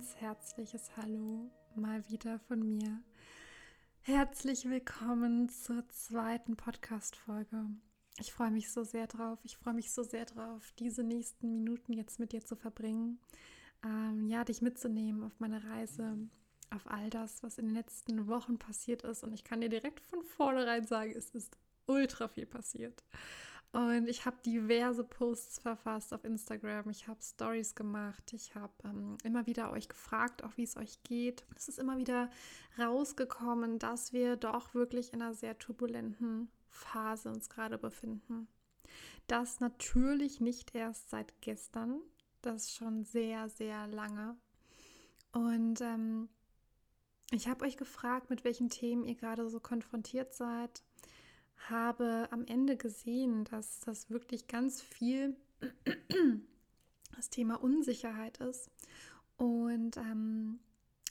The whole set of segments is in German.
ganz herzliches Hallo mal wieder von mir. Herzlich willkommen zur zweiten Podcast-Folge. Ich freue mich so sehr drauf. Ich freue mich so sehr drauf, diese nächsten Minuten jetzt mit dir zu verbringen. Ähm, ja, dich mitzunehmen auf meine Reise, auf all das, was in den letzten Wochen passiert ist. Und ich kann dir direkt von vornherein sagen, es ist ultra viel passiert. Und ich habe diverse Posts verfasst auf Instagram. Ich habe Stories gemacht. Ich habe ähm, immer wieder euch gefragt, auch wie es euch geht. Es ist immer wieder rausgekommen, dass wir doch wirklich in einer sehr turbulenten Phase uns gerade befinden. Das natürlich nicht erst seit gestern, das schon sehr, sehr lange. Und ähm, ich habe euch gefragt, mit welchen Themen ihr gerade so konfrontiert seid habe am Ende gesehen, dass das wirklich ganz viel das Thema Unsicherheit ist. Und ähm,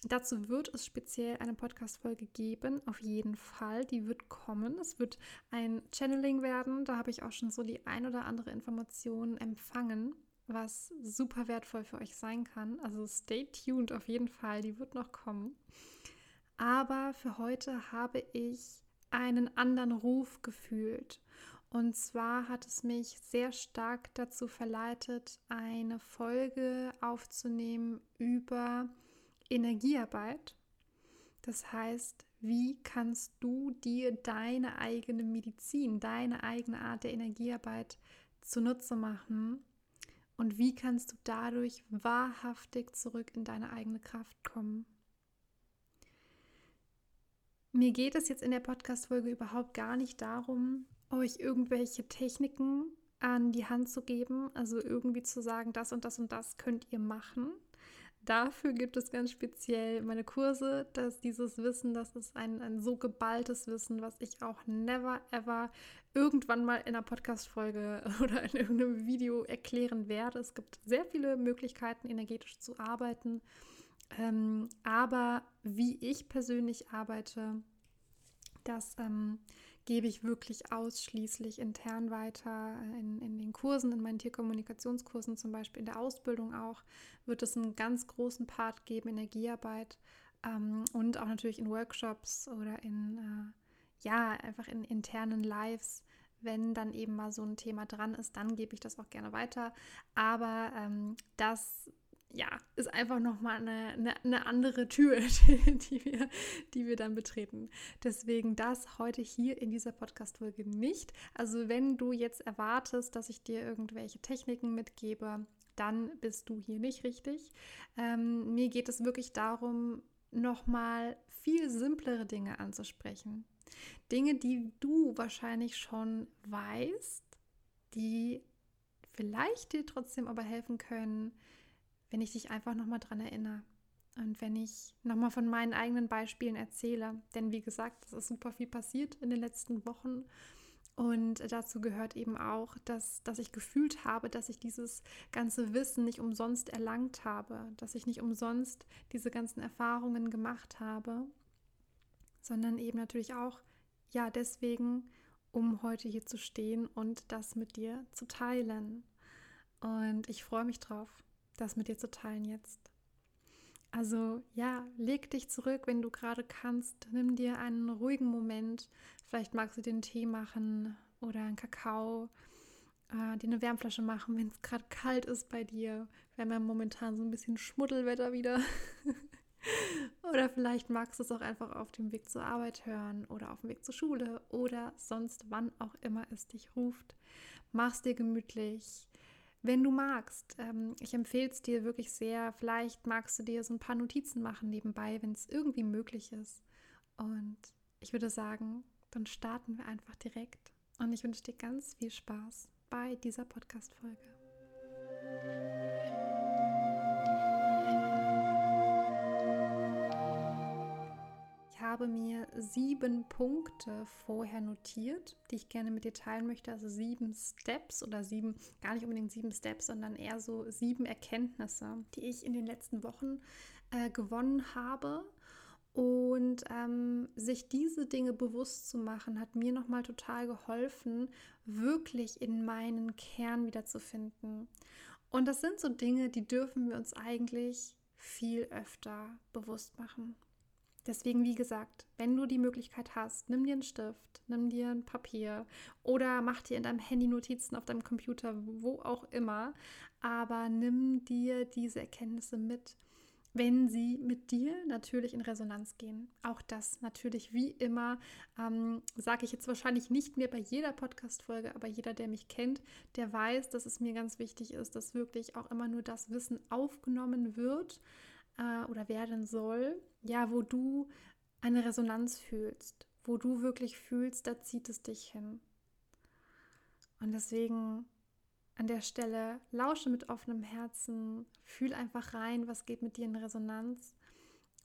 dazu wird es speziell eine Podcast-Folge geben, auf jeden Fall. Die wird kommen. Es wird ein Channeling werden. Da habe ich auch schon so die ein oder andere Information empfangen, was super wertvoll für euch sein kann. Also stay tuned auf jeden Fall. Die wird noch kommen. Aber für heute habe ich einen anderen Ruf gefühlt. Und zwar hat es mich sehr stark dazu verleitet, eine Folge aufzunehmen über Energiearbeit. Das heißt, wie kannst du dir deine eigene Medizin, deine eigene Art der Energiearbeit zunutze machen und wie kannst du dadurch wahrhaftig zurück in deine eigene Kraft kommen? Mir geht es jetzt in der Podcast-Folge überhaupt gar nicht darum, euch irgendwelche Techniken an die Hand zu geben, also irgendwie zu sagen, das und das und das könnt ihr machen. Dafür gibt es ganz speziell meine Kurse, dass dieses Wissen, das ist ein, ein so geballtes Wissen, was ich auch never ever irgendwann mal in einer Podcast-Folge oder in irgendeinem Video erklären werde. Es gibt sehr viele Möglichkeiten, energetisch zu arbeiten. Ähm, aber wie ich persönlich arbeite, das ähm, gebe ich wirklich ausschließlich intern weiter in, in den Kursen, in meinen Tierkommunikationskursen zum Beispiel, in der Ausbildung auch, wird es einen ganz großen Part geben, Energiearbeit ähm, und auch natürlich in Workshops oder in, äh, ja, einfach in internen Lives. Wenn dann eben mal so ein Thema dran ist, dann gebe ich das auch gerne weiter. Aber ähm, das ja, ist einfach nochmal eine, eine, eine andere Tür, die wir, die wir dann betreten. Deswegen das heute hier in dieser Podcast-Folge nicht. Also wenn du jetzt erwartest, dass ich dir irgendwelche Techniken mitgebe, dann bist du hier nicht richtig. Ähm, mir geht es wirklich darum, nochmal viel simplere Dinge anzusprechen. Dinge, die du wahrscheinlich schon weißt, die vielleicht dir trotzdem aber helfen können, wenn ich dich einfach nochmal dran erinnere. Und wenn ich nochmal von meinen eigenen Beispielen erzähle, denn wie gesagt, es ist super viel passiert in den letzten Wochen. Und dazu gehört eben auch, dass, dass ich gefühlt habe, dass ich dieses ganze Wissen nicht umsonst erlangt habe, dass ich nicht umsonst diese ganzen Erfahrungen gemacht habe, sondern eben natürlich auch, ja, deswegen, um heute hier zu stehen und das mit dir zu teilen. Und ich freue mich drauf das mit dir zu teilen jetzt. Also ja, leg dich zurück, wenn du gerade kannst. Nimm dir einen ruhigen Moment. Vielleicht magst du einen Tee machen oder einen Kakao, äh, dir eine Wärmflasche machen, wenn es gerade kalt ist bei dir. Wir haben ja momentan so ein bisschen Schmuddelwetter wieder. oder vielleicht magst du es auch einfach auf dem Weg zur Arbeit hören oder auf dem Weg zur Schule oder sonst wann auch immer es dich ruft. Mach's dir gemütlich wenn du magst, ähm, ich empfehle es dir wirklich sehr. Vielleicht magst du dir so ein paar Notizen machen nebenbei, wenn es irgendwie möglich ist. Und ich würde sagen, dann starten wir einfach direkt. Und ich wünsche dir ganz viel Spaß bei dieser Podcast-Folge. Habe mir sieben Punkte vorher notiert, die ich gerne mit dir teilen möchte. Also sieben Steps oder sieben, gar nicht unbedingt sieben Steps, sondern eher so sieben Erkenntnisse, die ich in den letzten Wochen äh, gewonnen habe. Und ähm, sich diese Dinge bewusst zu machen, hat mir nochmal total geholfen, wirklich in meinen Kern wiederzufinden. Und das sind so Dinge, die dürfen wir uns eigentlich viel öfter bewusst machen. Deswegen, wie gesagt, wenn du die Möglichkeit hast, nimm dir einen Stift, nimm dir ein Papier oder mach dir in deinem Handy Notizen auf deinem Computer, wo auch immer, aber nimm dir diese Erkenntnisse mit wenn sie mit dir natürlich in Resonanz gehen. Auch das natürlich wie immer, ähm, sage ich jetzt wahrscheinlich nicht mehr bei jeder Podcast-Folge, aber jeder, der mich kennt, der weiß, dass es mir ganz wichtig ist, dass wirklich auch immer nur das Wissen aufgenommen wird äh, oder werden soll, ja, wo du eine Resonanz fühlst, wo du wirklich fühlst, da zieht es dich hin. Und deswegen an der Stelle lausche mit offenem Herzen, fühl einfach rein, was geht mit dir in Resonanz.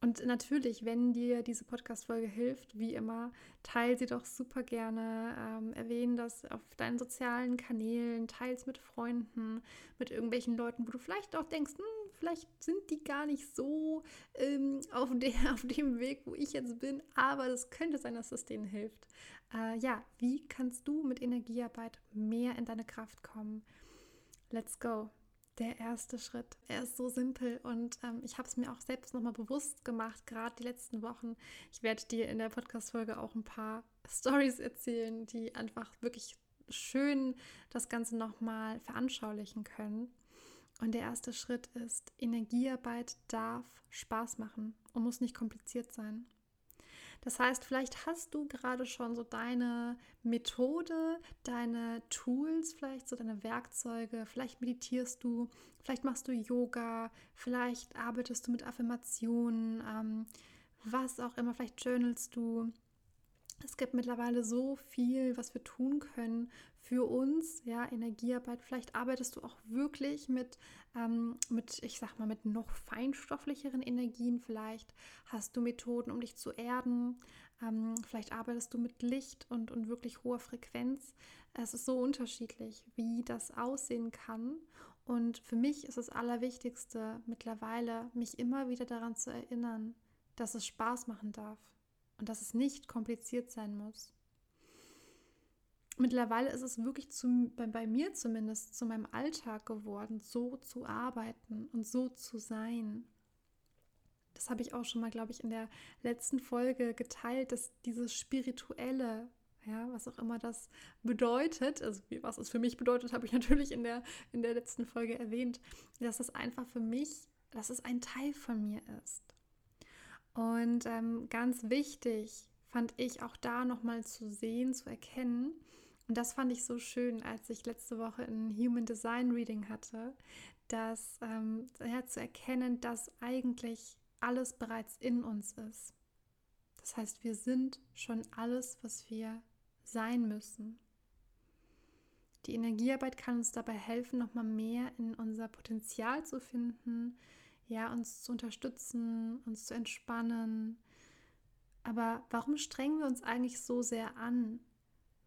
Und natürlich, wenn dir diese Podcast-Folge hilft, wie immer, teile sie doch super gerne. Ähm, erwähne das auf deinen sozialen Kanälen, teile es mit Freunden, mit irgendwelchen Leuten, wo du vielleicht auch denkst, hm, vielleicht sind die gar nicht so ähm, auf, der, auf dem Weg, wo ich jetzt bin, aber es könnte sein, dass es denen hilft. Äh, ja, wie kannst du mit Energiearbeit mehr in deine Kraft kommen? let's go. Der erste Schritt. Er ist so simpel und ähm, ich habe es mir auch selbst nochmal bewusst gemacht, gerade die letzten Wochen. Ich werde dir in der Podcast-Folge auch ein paar Stories erzählen, die einfach wirklich schön das Ganze nochmal veranschaulichen können. Und der erste Schritt ist, Energiearbeit darf Spaß machen und muss nicht kompliziert sein. Das heißt, vielleicht hast du gerade schon so deine Methode, deine Tools, vielleicht so deine Werkzeuge, vielleicht meditierst du, vielleicht machst du Yoga, vielleicht arbeitest du mit Affirmationen, ähm, was auch immer, vielleicht journalst du. Es gibt mittlerweile so viel, was wir tun können für uns, ja, Energiearbeit. Vielleicht arbeitest du auch wirklich mit, ähm, mit, ich sag mal, mit noch feinstofflicheren Energien. Vielleicht hast du Methoden, um dich zu erden. Ähm, vielleicht arbeitest du mit Licht und, und wirklich hoher Frequenz. Es ist so unterschiedlich, wie das aussehen kann. Und für mich ist das Allerwichtigste mittlerweile, mich immer wieder daran zu erinnern, dass es Spaß machen darf und dass es nicht kompliziert sein muss mittlerweile ist es wirklich zu, bei, bei, mir zumindest zu meinem Alltag geworden, so zu arbeiten und so zu sein. Das habe ich auch schon mal, glaube ich, in der letzten Folge geteilt, dass dieses spirituelle, ja, was auch immer das bedeutet, also was es für mich bedeutet, habe ich natürlich in der, in der letzten Folge erwähnt, dass es einfach für mich, dass es ein Teil von mir ist. Und ähm, ganz wichtig fand ich auch da nochmal zu sehen, zu erkennen, und das fand ich so schön, als ich letzte Woche ein Human Design Reading hatte, dass ähm, ja, zu erkennen, dass eigentlich alles bereits in uns ist. Das heißt, wir sind schon alles, was wir sein müssen. Die Energiearbeit kann uns dabei helfen, nochmal mehr in unser Potenzial zu finden, ja, uns zu unterstützen, uns zu entspannen. Aber warum strengen wir uns eigentlich so sehr an?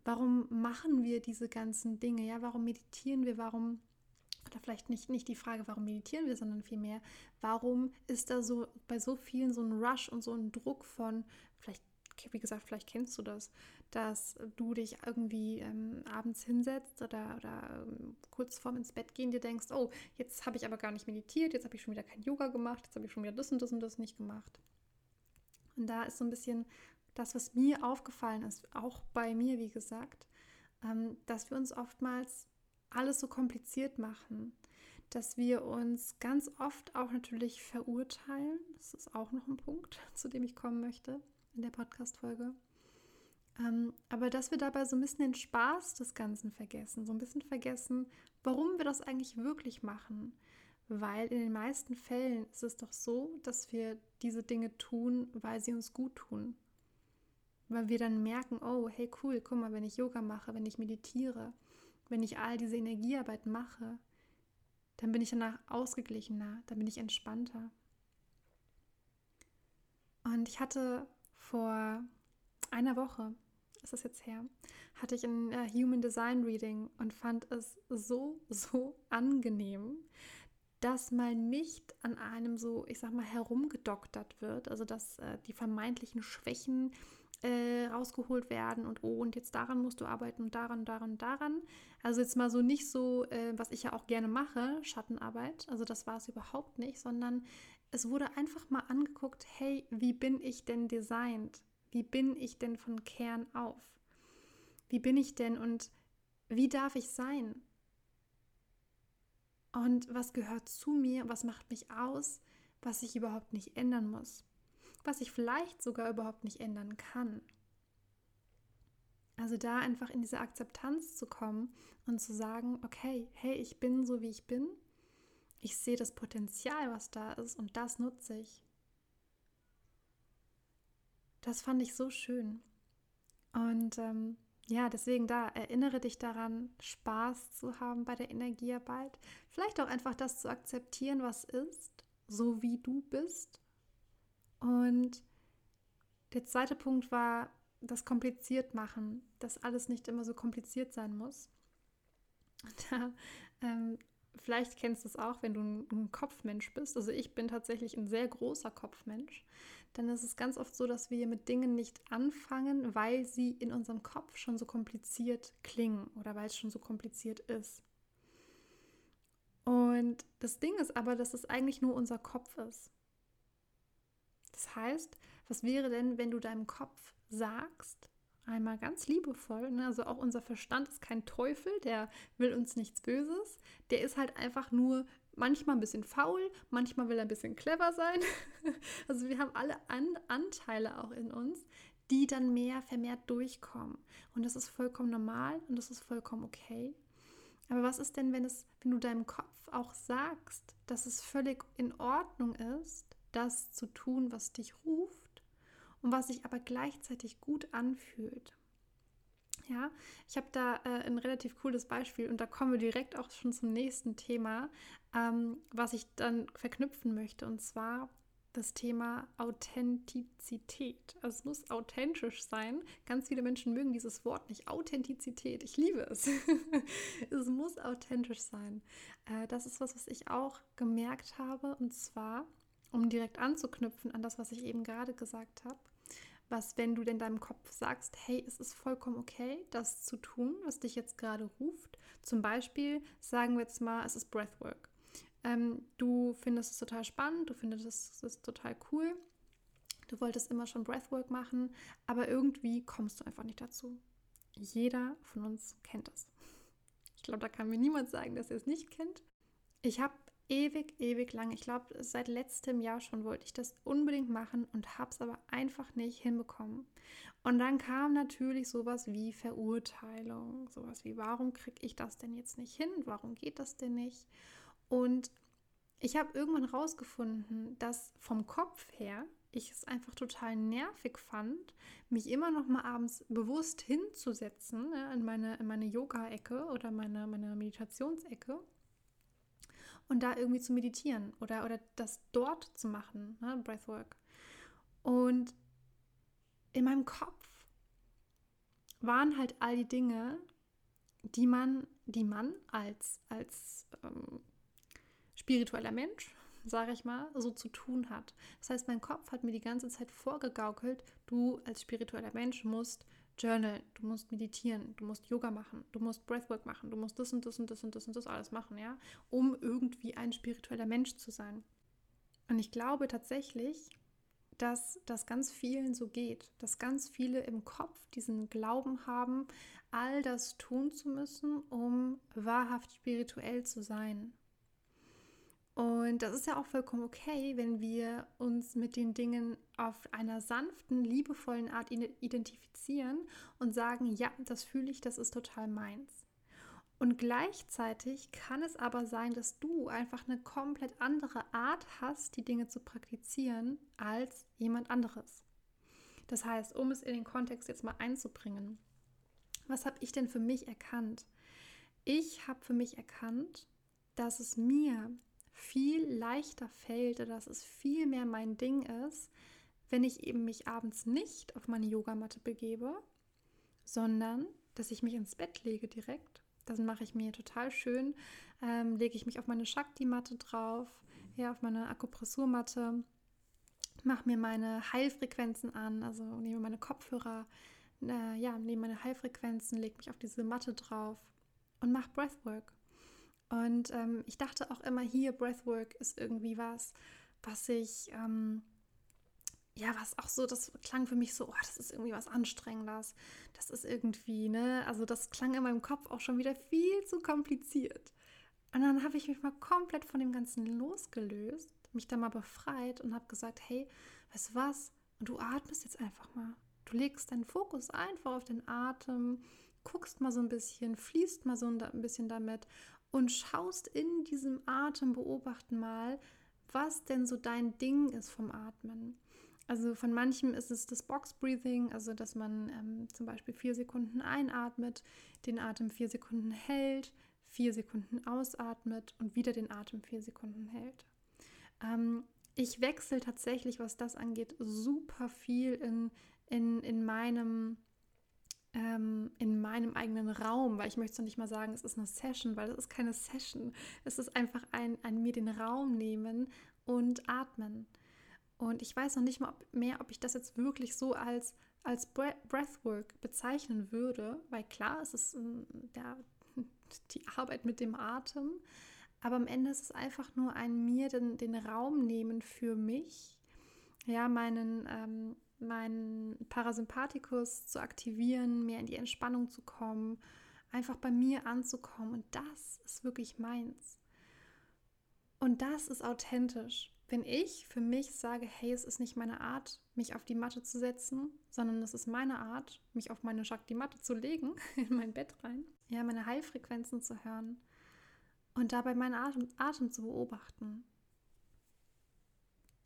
Warum machen wir diese ganzen Dinge? Ja, warum meditieren wir? Warum oder vielleicht nicht, nicht die Frage, warum meditieren wir, sondern vielmehr, warum ist da so bei so vielen so ein Rush und so ein Druck von, vielleicht, wie gesagt, vielleicht kennst du das, dass du dich irgendwie ähm, abends hinsetzt oder, oder ähm, kurz vorm ins Bett gehen dir denkst, oh, jetzt habe ich aber gar nicht meditiert, jetzt habe ich schon wieder kein Yoga gemacht, jetzt habe ich schon wieder das und das und das nicht gemacht. Und da ist so ein bisschen das, was mir aufgefallen ist, auch bei mir, wie gesagt, ähm, dass wir uns oftmals alles so kompliziert machen, dass wir uns ganz oft auch natürlich verurteilen. Das ist auch noch ein Punkt, zu dem ich kommen möchte in der Podcast-Folge. Ähm, aber dass wir dabei so ein bisschen den Spaß des Ganzen vergessen, so ein bisschen vergessen, warum wir das eigentlich wirklich machen. Weil in den meisten Fällen ist es doch so, dass wir diese Dinge tun, weil sie uns gut tun, weil wir dann merken, oh, hey cool, guck mal, wenn ich Yoga mache, wenn ich meditiere, wenn ich all diese Energiearbeit mache, dann bin ich danach ausgeglichener, dann bin ich entspannter. Und ich hatte vor einer Woche, ist das jetzt her, hatte ich ein uh, Human Design Reading und fand es so, so angenehm, dass mal nicht an einem so, ich sag mal, herumgedoktert wird, also dass äh, die vermeintlichen Schwächen äh, rausgeholt werden und oh, und jetzt daran musst du arbeiten und daran, daran, daran. Also jetzt mal so nicht so, äh, was ich ja auch gerne mache, Schattenarbeit. Also das war es überhaupt nicht, sondern es wurde einfach mal angeguckt, hey, wie bin ich denn designt? Wie bin ich denn von Kern auf? Wie bin ich denn und wie darf ich sein? Und was gehört zu mir? Was macht mich aus? Was ich überhaupt nicht ändern muss? Was ich vielleicht sogar überhaupt nicht ändern kann? Also da einfach in diese Akzeptanz zu kommen und zu sagen, okay, hey, ich bin so, wie ich bin. Ich sehe das Potenzial, was da ist und das nutze ich. Das fand ich so schön. Und ähm, ja, deswegen da, erinnere dich daran, Spaß zu haben bei der Energiearbeit. Vielleicht auch einfach das zu akzeptieren, was ist, so wie du bist. Und der zweite Punkt war, das kompliziert machen, dass alles nicht immer so kompliziert sein muss. Da, ähm, vielleicht kennst du es auch, wenn du ein, ein, Kopfmensch bist. Also ich bin tatsächlich ein sehr großer Kopfmensch. Dann ist es ganz oft so, dass wir mit Dingen nicht anfangen, weil sie in unserem Kopf schon so kompliziert klingen oder weil es schon so kompliziert ist. Und das Ding ist aber, dass es eigentlich nur unser Kopf ist. Das heißt, was wäre denn, wenn du deinem Kopf sagst, einmal ganz liebevoll, ne? also auch unser Verstand ist kein Teufel, der will uns nichts Böses, der ist halt einfach nur manchmal ein bisschen faul, manchmal will er ein bisschen clever sein. also wir haben alle An Anteile auch in uns, die dann mehr vermehrt durchkommen. Und das ist vollkommen normal und das ist vollkommen okay. Aber was ist denn, wenn es, wenn du deinem Kopf auch sagst, dass es völlig in Ordnung ist, das zu tun, was dich ruft? und was sich aber gleichzeitig gut anfühlt. Ja, ich habe da äh, ein relativ cooles Beispiel und da kommen wir direkt auch schon zum nächsten Thema, ähm, was ich dann verknüpfen möchte und zwar das Thema Authentizität. Also es muss authentisch sein. Ganz viele Menschen mögen dieses Wort nicht. Authentizität. Ich liebe es. es muss authentisch sein. Äh, das ist was, was ich auch gemerkt habe und zwar um direkt anzuknüpfen an das, was ich eben gerade gesagt habe, was, wenn du denn deinem Kopf sagst, hey, es ist vollkommen okay, das zu tun, was dich jetzt gerade ruft. Zum Beispiel sagen wir jetzt mal, es ist Breathwork. Ähm, du findest es total spannend, du findest es, es total cool. Du wolltest immer schon Breathwork machen, aber irgendwie kommst du einfach nicht dazu. Jeder von uns kennt es. Ich glaube, da kann mir niemand sagen, dass er es nicht kennt. Ich habe ewig, ewig lang, ich glaube seit letztem Jahr schon wollte ich das unbedingt machen und habe es aber einfach nicht hinbekommen. Und dann kam natürlich sowas wie Verurteilung, sowas wie, warum kriege ich das denn jetzt nicht hin? Warum geht das denn nicht? Und ich habe irgendwann rausgefunden, dass vom Kopf her ich es einfach total nervig fand, mich immer noch mal abends bewusst hinzusetzen ja, in meine, in meine Yoga-Ecke oder meine, meine Meditationsecke und da irgendwie zu meditieren oder, oder das dort zu machen, ne, Breathwork. Und in meinem Kopf waren halt all die Dinge, die man, die man als, als ähm, spiritueller Mensch, sage ich mal, so zu tun hat. Das heißt, mein Kopf hat mir die ganze Zeit vorgegaukelt, du als spiritueller Mensch musst journal, du musst meditieren, du musst Yoga machen, du musst Breathwork machen, du musst das und das und das und das und das alles machen, ja, um irgendwie ein spiritueller Mensch zu sein. Und ich glaube tatsächlich, dass das ganz vielen so geht, dass ganz viele im Kopf diesen Glauben haben, all das tun zu müssen, um wahrhaft spirituell zu sein. Und das ist ja auch vollkommen okay, wenn wir uns mit den Dingen auf einer sanften, liebevollen Art identifizieren und sagen, ja, das fühle ich, das ist total meins. Und gleichzeitig kann es aber sein, dass du einfach eine komplett andere Art hast, die Dinge zu praktizieren, als jemand anderes. Das heißt, um es in den Kontext jetzt mal einzubringen, was habe ich denn für mich erkannt? Ich habe für mich erkannt, dass es mir viel leichter fällt oder dass es viel mehr mein Ding ist, wenn ich eben mich abends nicht auf meine Yogamatte begebe, sondern dass ich mich ins Bett lege direkt. Das mache ich mir total schön. Ähm, lege ich mich auf meine Shakti-Matte drauf, ja, auf meine Akupressurmatte, mache mir meine Heilfrequenzen an, also nehme meine Kopfhörer, äh, ja, nehme meine Heilfrequenzen, lege mich auf diese Matte drauf und mache Breathwork. Und ähm, ich dachte auch immer hier, Breathwork ist irgendwie was, was ich, ähm, ja, was auch so, das klang für mich so, oh, das ist irgendwie was Anstrengendes. Das ist irgendwie, ne, also das klang in meinem Kopf auch schon wieder viel zu kompliziert. Und dann habe ich mich mal komplett von dem Ganzen losgelöst, mich da mal befreit und habe gesagt, hey, weißt du was? Und du atmest jetzt einfach mal. Du legst deinen Fokus einfach auf den Atem, guckst mal so ein bisschen, fließt mal so ein bisschen damit und schaust in diesem Atem, beobachten mal, was denn so dein Ding ist vom Atmen. Also von manchem ist es das Box Breathing, also dass man ähm, zum Beispiel vier Sekunden einatmet, den Atem vier Sekunden hält, vier Sekunden ausatmet und wieder den Atem vier Sekunden hält. Ähm, ich wechsle tatsächlich, was das angeht, super viel in, in, in meinem ähm, in meinem eigenen Raum, weil ich möchte nicht mal sagen, es ist eine Session, weil es ist keine Session. Es ist einfach ein, ein mir den Raum nehmen und atmen. Und ich weiß noch nicht mal mehr, ob ich das jetzt wirklich so als, als Breathwork bezeichnen würde, weil klar, es ist der, die Arbeit mit dem Atem, aber am Ende ist es einfach nur ein mir den, den Raum nehmen für mich, ja, meinen, ähm, meinen Parasympathikus zu aktivieren, mehr in die Entspannung zu kommen, einfach bei mir anzukommen. Und das ist wirklich meins. Und das ist authentisch. Wenn ich für mich sage, hey, es ist nicht meine Art, mich auf die Matte zu setzen, sondern es ist meine Art, mich auf meine Shakti-Matte zu legen, in mein Bett rein, ja, meine Heilfrequenzen zu hören und dabei meinen Atem, Atem zu beobachten.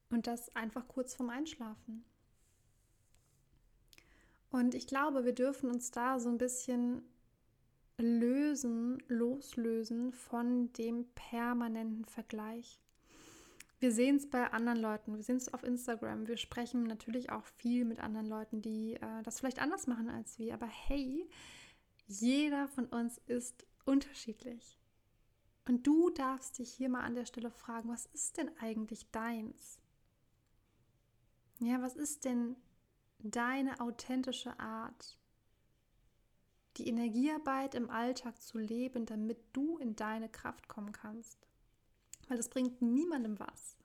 Und das einfach kurz vorm Einschlafen. Und ich glaube, wir dürfen uns da so ein bisschen lösen, loslösen von dem permanenten Vergleich. Wir sehen es bei anderen Leuten, wir sehen es auf Instagram, wir sprechen natürlich auch viel mit anderen Leuten, die äh, das vielleicht anders machen als wir. Aber hey, jeder von uns ist unterschiedlich. Und du darfst dich hier mal an der Stelle fragen, was ist denn eigentlich deins? Ja, was ist denn deine authentische Art, die Energiearbeit im Alltag zu leben, damit du in deine Kraft kommen kannst. Weil das bringt niemandem was.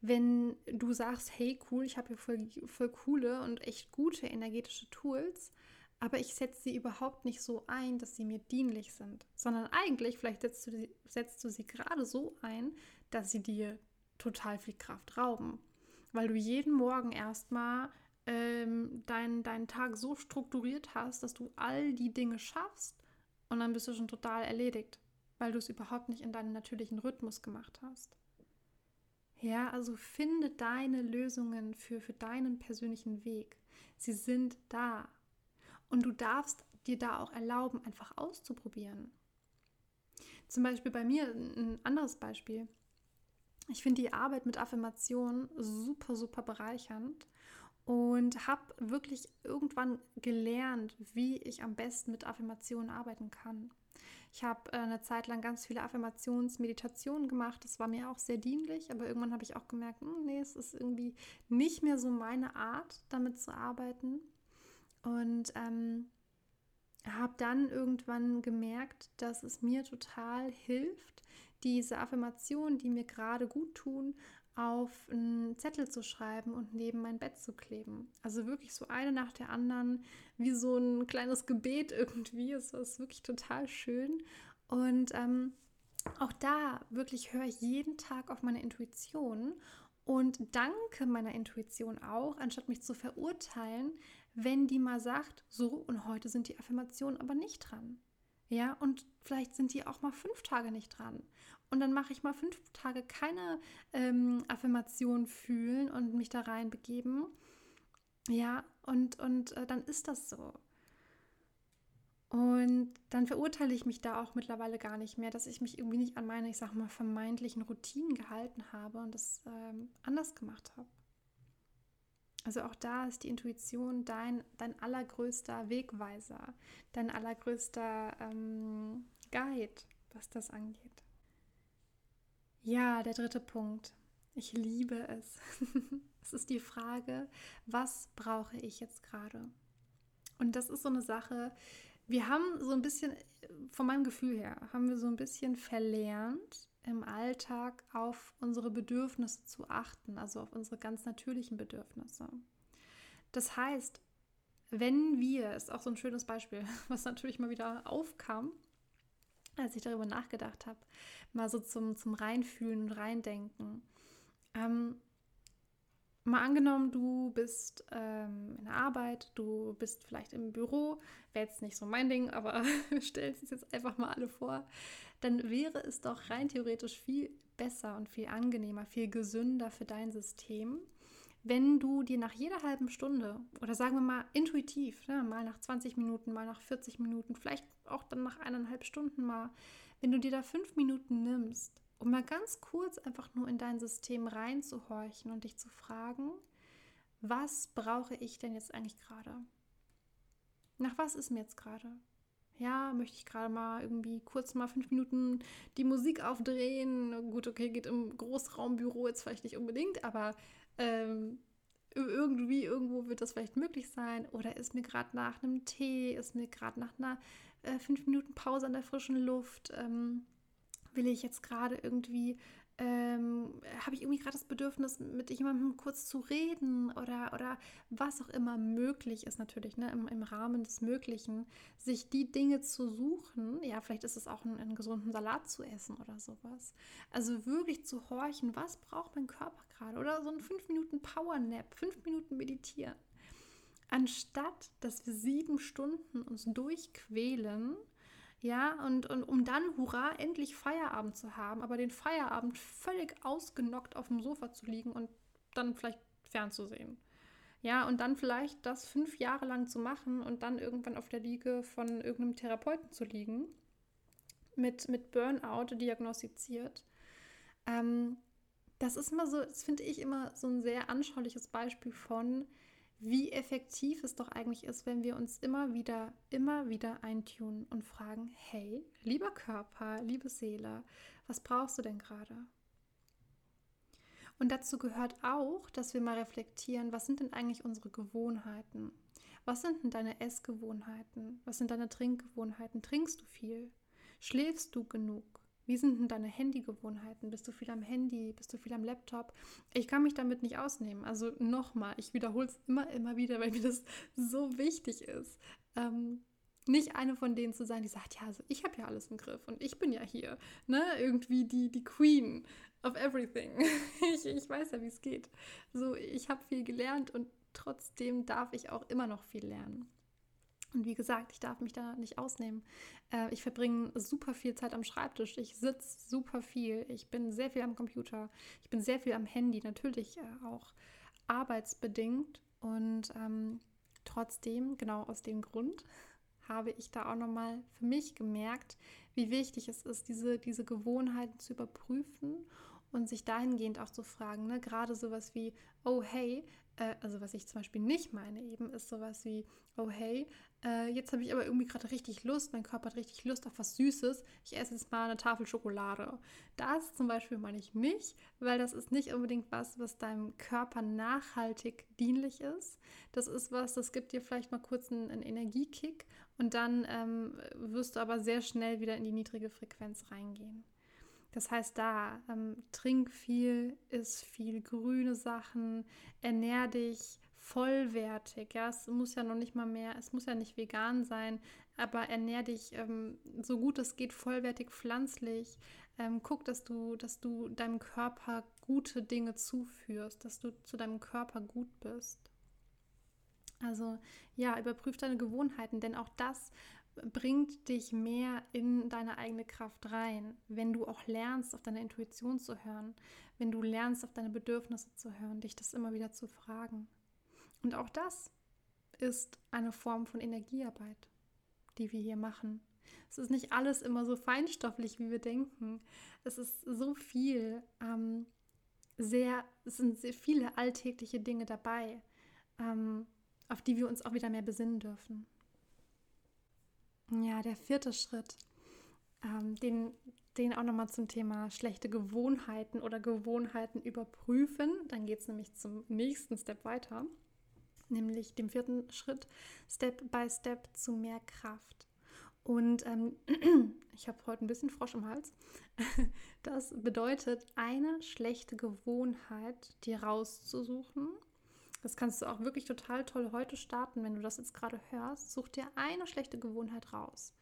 Wenn du sagst, hey cool, ich habe hier voll, voll coole und echt gute energetische Tools, aber ich setze sie überhaupt nicht so ein, dass sie mir dienlich sind, sondern eigentlich, vielleicht setzt du, setzt du sie gerade so ein, dass sie dir total viel Kraft rauben, weil du jeden Morgen erstmal ähm, deinen dein Tag so strukturiert hast, dass du all die Dinge schaffst und dann bist du schon total erledigt, weil du es überhaupt nicht in deinen natürlichen Rhythmus gemacht hast. Ja, also finde deine Lösungen für, für deinen persönlichen Weg. Sie sind da. Und du darfst dir da auch erlauben, einfach auszuprobieren. Zum Beispiel bei mir ein anderes Beispiel. Ich finde die Arbeit mit Affirmationen super, super bereichernd und habe wirklich irgendwann gelernt, wie ich am besten mit Affirmationen arbeiten kann. Ich habe äh, eine Zeit lang ganz viele Affirmationsmeditationen gemacht. Das war mir auch sehr dienlich, aber irgendwann habe ich auch gemerkt, hm, nee, es ist irgendwie nicht mehr so meine Art, damit zu arbeiten. Und ähm, habe dann irgendwann gemerkt, dass es mir total hilft, diese Affirmationen, die mir gerade gut tun, auf einen Zettel zu schreiben und neben mein Bett zu kleben. Also wirklich so eine nach der anderen, wie so ein kleines Gebet irgendwie. Es ist wirklich total schön. Und ähm, auch da wirklich höre ich jeden Tag auf meine Intuition und danke meiner Intuition auch, anstatt mich zu verurteilen, wenn die mal sagt, so und heute sind die Affirmationen aber nicht dran. Ja, und vielleicht sind die auch mal fünf Tage nicht dran. Und dann mache ich mal fünf Tage keine ähm, Affirmation fühlen und mich da rein begeben. Ja, und, und äh, dann ist das so. Und dann verurteile ich mich da auch mittlerweile gar nicht mehr, dass ich mich irgendwie nicht an meine, ich sag mal, vermeintlichen Routinen gehalten habe und das ähm, anders gemacht habe. Also auch da ist die Intuition dein, dein allergrößter Wegweiser, dein allergrößter ähm, Guide, was das angeht. Ja, der dritte Punkt. Ich liebe es. es ist die Frage, was brauche ich jetzt gerade? Und das ist so eine Sache, wir haben so ein bisschen, von meinem Gefühl her, haben wir so ein bisschen verlernt, im Alltag auf unsere Bedürfnisse zu achten, also auf unsere ganz natürlichen Bedürfnisse. Das heißt, wenn wir, ist auch so ein schönes Beispiel, was natürlich mal wieder aufkam, als ich darüber nachgedacht habe, mal so zum, zum Reinfühlen und Reindenken. Ähm, mal angenommen, du bist ähm, in der Arbeit, du bist vielleicht im Büro, wäre jetzt nicht so mein Ding, aber wir stellen es jetzt einfach mal alle vor, dann wäre es doch rein theoretisch viel besser und viel angenehmer, viel gesünder für dein System, wenn du dir nach jeder halben Stunde oder sagen wir mal intuitiv, ne, mal nach 20 Minuten, mal nach 40 Minuten, vielleicht auch dann nach eineinhalb Stunden mal, wenn du dir da fünf Minuten nimmst, um mal ganz kurz einfach nur in dein System reinzuhorchen und dich zu fragen, was brauche ich denn jetzt eigentlich gerade? Nach was ist mir jetzt gerade? Ja, möchte ich gerade mal irgendwie kurz mal fünf Minuten die Musik aufdrehen. Gut, okay, geht im Großraumbüro jetzt vielleicht nicht unbedingt, aber ähm, irgendwie, irgendwo wird das vielleicht möglich sein. Oder ist mir gerade nach einem Tee, ist mir gerade nach einer äh, fünf Minuten Pause an der frischen Luft, ähm, will ich jetzt gerade irgendwie ähm, habe ich irgendwie gerade das Bedürfnis, mit jemandem kurz zu reden oder, oder was auch immer möglich ist natürlich, ne, im, im Rahmen des Möglichen, sich die Dinge zu suchen. Ja, vielleicht ist es auch ein, einen gesunden Salat zu essen oder sowas. Also wirklich zu horchen, was braucht mein Körper gerade? Oder so ein 5 Minuten Powernap, 5 Minuten meditieren. Anstatt, dass wir sieben Stunden uns durchquälen, ja, und, und um dann, hurra, endlich Feierabend zu haben, aber den Feierabend völlig ausgenockt auf dem Sofa zu liegen und dann vielleicht fernzusehen. Ja, und dann vielleicht das fünf Jahre lang zu machen und dann irgendwann auf der Liege von irgendeinem Therapeuten zu liegen, mit, mit Burnout diagnostiziert. Ähm, das ist immer so, das finde ich immer so ein sehr anschauliches Beispiel von, wie effektiv es doch eigentlich ist, wenn wir uns immer wieder, immer wieder eintunen und fragen, hey, lieber Körper, liebe Seele, was brauchst du denn gerade? Und dazu gehört auch, dass wir mal reflektieren, was sind denn eigentlich unsere Gewohnheiten? Was sind denn deine Essgewohnheiten? Was sind deine Trinkgewohnheiten? Trinkst du viel? Schläfst du genug? Wie sind denn deine Handygewohnheiten? Bist du viel am Handy? Bist du viel am Laptop? Ich kann mich damit nicht ausnehmen. Also nochmal, ich wiederhole es immer, immer wieder, weil mir das so wichtig ist. Ähm, nicht eine von denen zu sein, die sagt, ja, also ich habe ja alles im Griff und ich bin ja hier, ne, irgendwie die, die Queen of everything. ich, ich weiß ja, wie es geht. So, ich habe viel gelernt und trotzdem darf ich auch immer noch viel lernen. Und wie gesagt, ich darf mich da nicht ausnehmen. Äh, ich verbringe super viel Zeit am Schreibtisch. Ich sitze super viel. Ich bin sehr viel am Computer. Ich bin sehr viel am Handy, natürlich äh, auch arbeitsbedingt. Und ähm, trotzdem, genau aus dem Grund, habe ich da auch nochmal für mich gemerkt, wie wichtig es ist, diese, diese Gewohnheiten zu überprüfen und sich dahingehend auch zu fragen, ne? gerade sowas wie, oh hey, äh, also was ich zum Beispiel nicht meine eben, ist sowas wie, oh hey, äh, jetzt habe ich aber irgendwie gerade richtig Lust, mein Körper hat richtig Lust auf was Süßes, ich esse jetzt mal eine Tafel Schokolade. Das zum Beispiel meine ich nicht, weil das ist nicht unbedingt was, was deinem Körper nachhaltig dienlich ist. Das ist was, das gibt dir vielleicht mal kurz einen, einen Energiekick und dann ähm, wirst du aber sehr schnell wieder in die niedrige Frequenz reingehen. Das heißt, da ähm, trink viel, isst viel grüne Sachen, ernähr dich vollwertig. Ja, es muss ja noch nicht mal mehr, es muss ja nicht vegan sein, aber ernähr dich ähm, so gut es geht vollwertig pflanzlich. Ähm, guck, dass du, dass du deinem Körper gute Dinge zuführst, dass du zu deinem Körper gut bist. Also ja, überprüf deine Gewohnheiten, denn auch das bringt dich mehr in deine eigene Kraft rein, wenn du auch lernst, auf deine Intuition zu hören, wenn du lernst, auf deine Bedürfnisse zu hören, dich das immer wieder zu fragen. Und auch das ist eine Form von Energiearbeit, die wir hier machen. Es ist nicht alles immer so feinstofflich, wie wir denken. Es ist so viel, ähm, sehr, es sind sehr viele alltägliche Dinge dabei, ähm, auf die wir uns auch wieder mehr besinnen dürfen. Ja, der vierte Schritt, ähm, den, den auch nochmal zum Thema schlechte Gewohnheiten oder Gewohnheiten überprüfen. Dann geht es nämlich zum nächsten Step weiter, nämlich dem vierten Schritt, Step by Step zu mehr Kraft. Und ähm, ich habe heute ein bisschen Frosch im Hals. Das bedeutet, eine schlechte Gewohnheit dir rauszusuchen. Das kannst du auch wirklich total toll heute starten, wenn du das jetzt gerade hörst. Such dir eine schlechte Gewohnheit raus.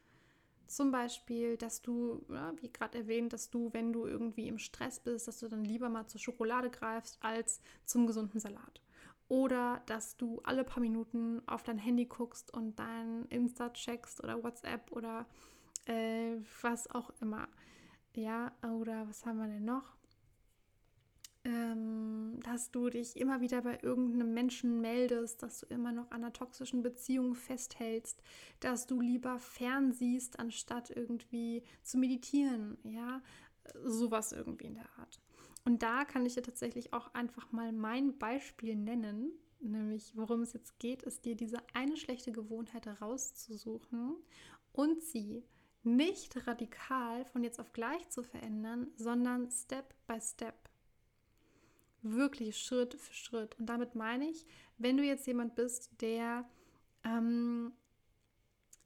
Zum Beispiel, dass du, ja, wie gerade erwähnt, dass du, wenn du irgendwie im Stress bist, dass du dann lieber mal zur Schokolade greifst als zum gesunden Salat. Oder dass du alle paar Minuten auf dein Handy guckst und dein Insta checkst oder WhatsApp oder äh, was auch immer. Ja, oder was haben wir denn noch? Ähm, dass du dich immer wieder bei irgendeinem Menschen meldest, dass du immer noch an einer toxischen Beziehung festhältst, dass du lieber fernsiehst, anstatt irgendwie zu meditieren, ja, sowas irgendwie in der Art. Und da kann ich dir tatsächlich auch einfach mal mein Beispiel nennen, nämlich worum es jetzt geht, ist dir diese eine schlechte Gewohnheit herauszusuchen und sie nicht radikal von jetzt auf gleich zu verändern, sondern Step by Step wirklich Schritt für Schritt. Und damit meine ich, wenn du jetzt jemand bist, der, ähm,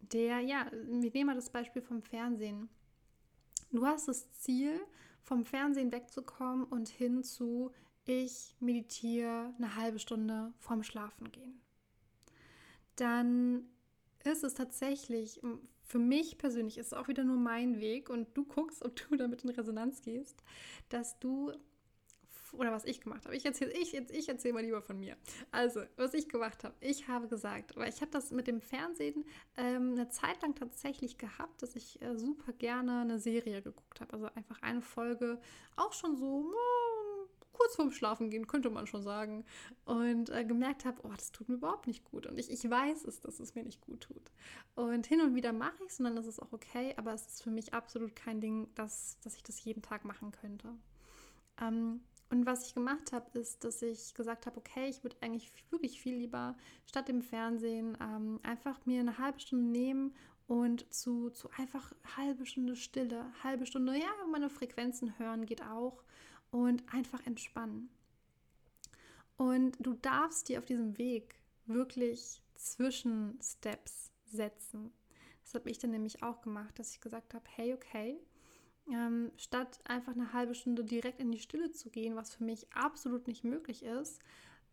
der, ja, wir nehmen mal das Beispiel vom Fernsehen. Du hast das Ziel, vom Fernsehen wegzukommen und hin zu, ich meditiere eine halbe Stunde vorm Schlafen gehen. Dann ist es tatsächlich, für mich persönlich ist es auch wieder nur mein Weg und du guckst, ob du damit in Resonanz gehst, dass du oder was ich gemacht habe. Ich erzähle ich, ich erzähl mal lieber von mir. Also, was ich gemacht habe. Ich habe gesagt, weil ich habe das mit dem Fernsehen ähm, eine Zeit lang tatsächlich gehabt, dass ich äh, super gerne eine Serie geguckt habe. Also einfach eine Folge, auch schon so oh, kurz vorm Schlafen gehen, könnte man schon sagen. Und äh, gemerkt habe, oh, das tut mir überhaupt nicht gut. Und ich, ich weiß es, dass es mir nicht gut tut. Und hin und wieder mache ich es und dann ist es auch okay, aber es ist für mich absolut kein Ding, dass, dass ich das jeden Tag machen könnte. Ähm, und was ich gemacht habe, ist, dass ich gesagt habe, okay, ich würde eigentlich wirklich viel lieber statt dem Fernsehen ähm, einfach mir eine halbe Stunde nehmen und zu, zu einfach halbe Stunde Stille, halbe Stunde, ja, meine Frequenzen hören geht auch und einfach entspannen. Und du darfst dir auf diesem Weg wirklich Zwischensteps setzen. Das habe ich dann nämlich auch gemacht, dass ich gesagt habe, hey, okay, ähm, statt einfach eine halbe Stunde direkt in die Stille zu gehen, was für mich absolut nicht möglich ist,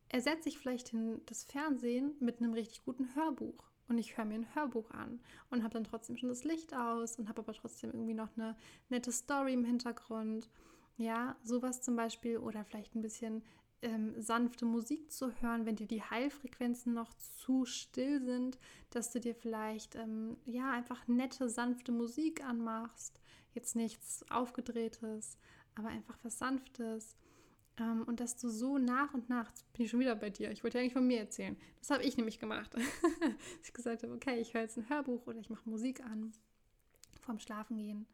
ersetze ich vielleicht hin das Fernsehen mit einem richtig guten Hörbuch. Und ich höre mir ein Hörbuch an und habe dann trotzdem schon das Licht aus und habe aber trotzdem irgendwie noch eine nette Story im Hintergrund. Ja, sowas zum Beispiel oder vielleicht ein bisschen ähm, sanfte Musik zu hören, wenn dir die Heilfrequenzen noch zu still sind, dass du dir vielleicht ähm, ja einfach nette, sanfte Musik anmachst Jetzt nichts Aufgedrehtes, aber einfach was Sanftes. Ähm, und dass du so nach und nach, jetzt bin ich schon wieder bei dir, ich wollte ja eigentlich von mir erzählen. Das habe ich nämlich gemacht. ich gesagt habe, okay, ich höre jetzt ein Hörbuch oder ich mache Musik an vorm Schlafengehen.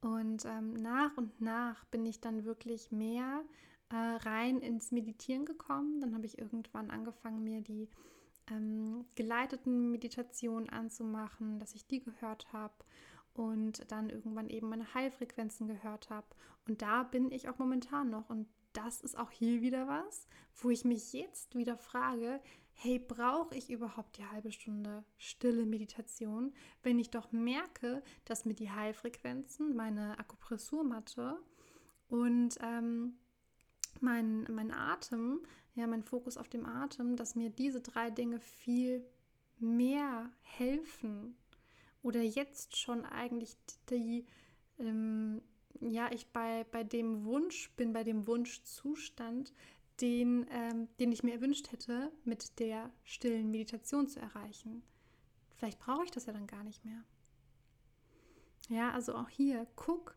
Und ähm, nach und nach bin ich dann wirklich mehr äh, rein ins Meditieren gekommen. Dann habe ich irgendwann angefangen, mir die ähm, geleiteten Meditationen anzumachen, dass ich die gehört habe und dann irgendwann eben meine Heilfrequenzen gehört habe. Und da bin ich auch momentan noch. Und das ist auch hier wieder was, wo ich mich jetzt wieder frage, hey, brauche ich überhaupt die halbe Stunde stille Meditation, wenn ich doch merke, dass mir die Heilfrequenzen, meine Akupressurmatte und ähm, mein, mein Atem, ja, mein Fokus auf dem Atem, dass mir diese drei Dinge viel mehr helfen oder jetzt schon eigentlich die, ähm, ja, ich bei, bei dem Wunsch bin, bei dem Wunschzustand, den, ähm, den ich mir erwünscht hätte, mit der stillen Meditation zu erreichen. Vielleicht brauche ich das ja dann gar nicht mehr. Ja, also auch hier, guck,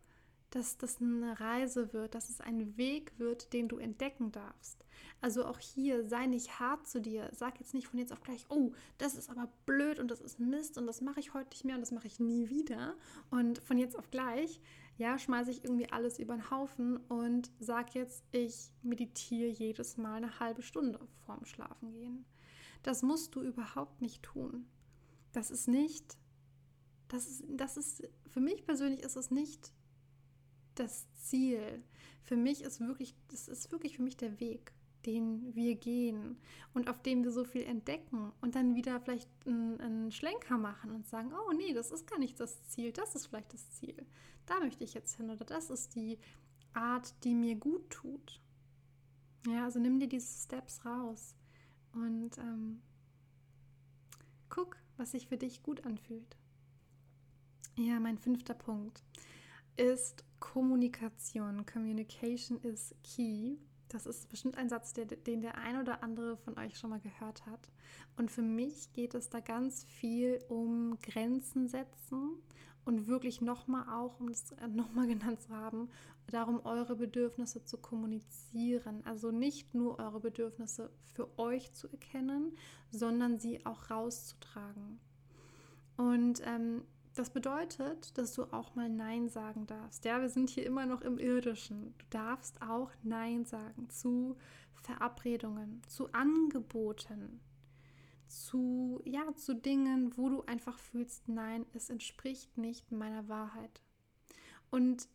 dass das eine Reise wird, dass es ein Weg wird, den du entdecken darfst. Also auch hier, sei nicht hart zu dir. Sag jetzt nicht von jetzt auf gleich, oh, das ist aber blöd und das ist Mist und das mache ich heute nicht mehr und das mache ich nie wieder. Und von jetzt auf gleich, ja, schmeiße ich irgendwie alles über den Haufen und sag jetzt, ich meditiere jedes Mal eine halbe Stunde vorm Schlafengehen. Das musst du überhaupt nicht tun. Das ist nicht, das ist, das ist, für mich persönlich ist es nicht das Ziel. Für mich ist wirklich, das ist wirklich für mich der Weg. den wir gehen und auf dem wir so viel entdecken und dann wieder vielleicht einen, Schlenker machen und sagen, oh nee, das ist gar nicht das Ziel, das ist vielleicht das Ziel. Da möchte ich jetzt hin oder das ist die Art, die mir gut tut. Ja, also nimm dir diese Steps raus und ähm, guck, was sich für dich gut anfühlt. Ja, mein fünfter Punkt ist Kommunikation. Communication is key. Das ist bestimmt ein Satz, der, den der ein oder andere von euch schon mal gehört hat. Und für mich geht es da ganz viel um Grenzen setzen und wirklich nochmal auch, um es nochmal genannt zu haben, darum, eure Bedürfnisse zu kommunizieren. Also nicht nur eure Bedürfnisse für euch zu erkennen, sondern sie auch rauszutragen. Und ähm, das bedeutet, dass du auch mal Nein sagen darfst. Ja, wir sind hier immer noch im Irdischen. Du darfst auch Nein sagen zu Verabredungen, zu Angeboten, zu, ja, zu Dingen, wo du einfach fühlst, nein, es entspricht nicht meiner Wahrheit. Und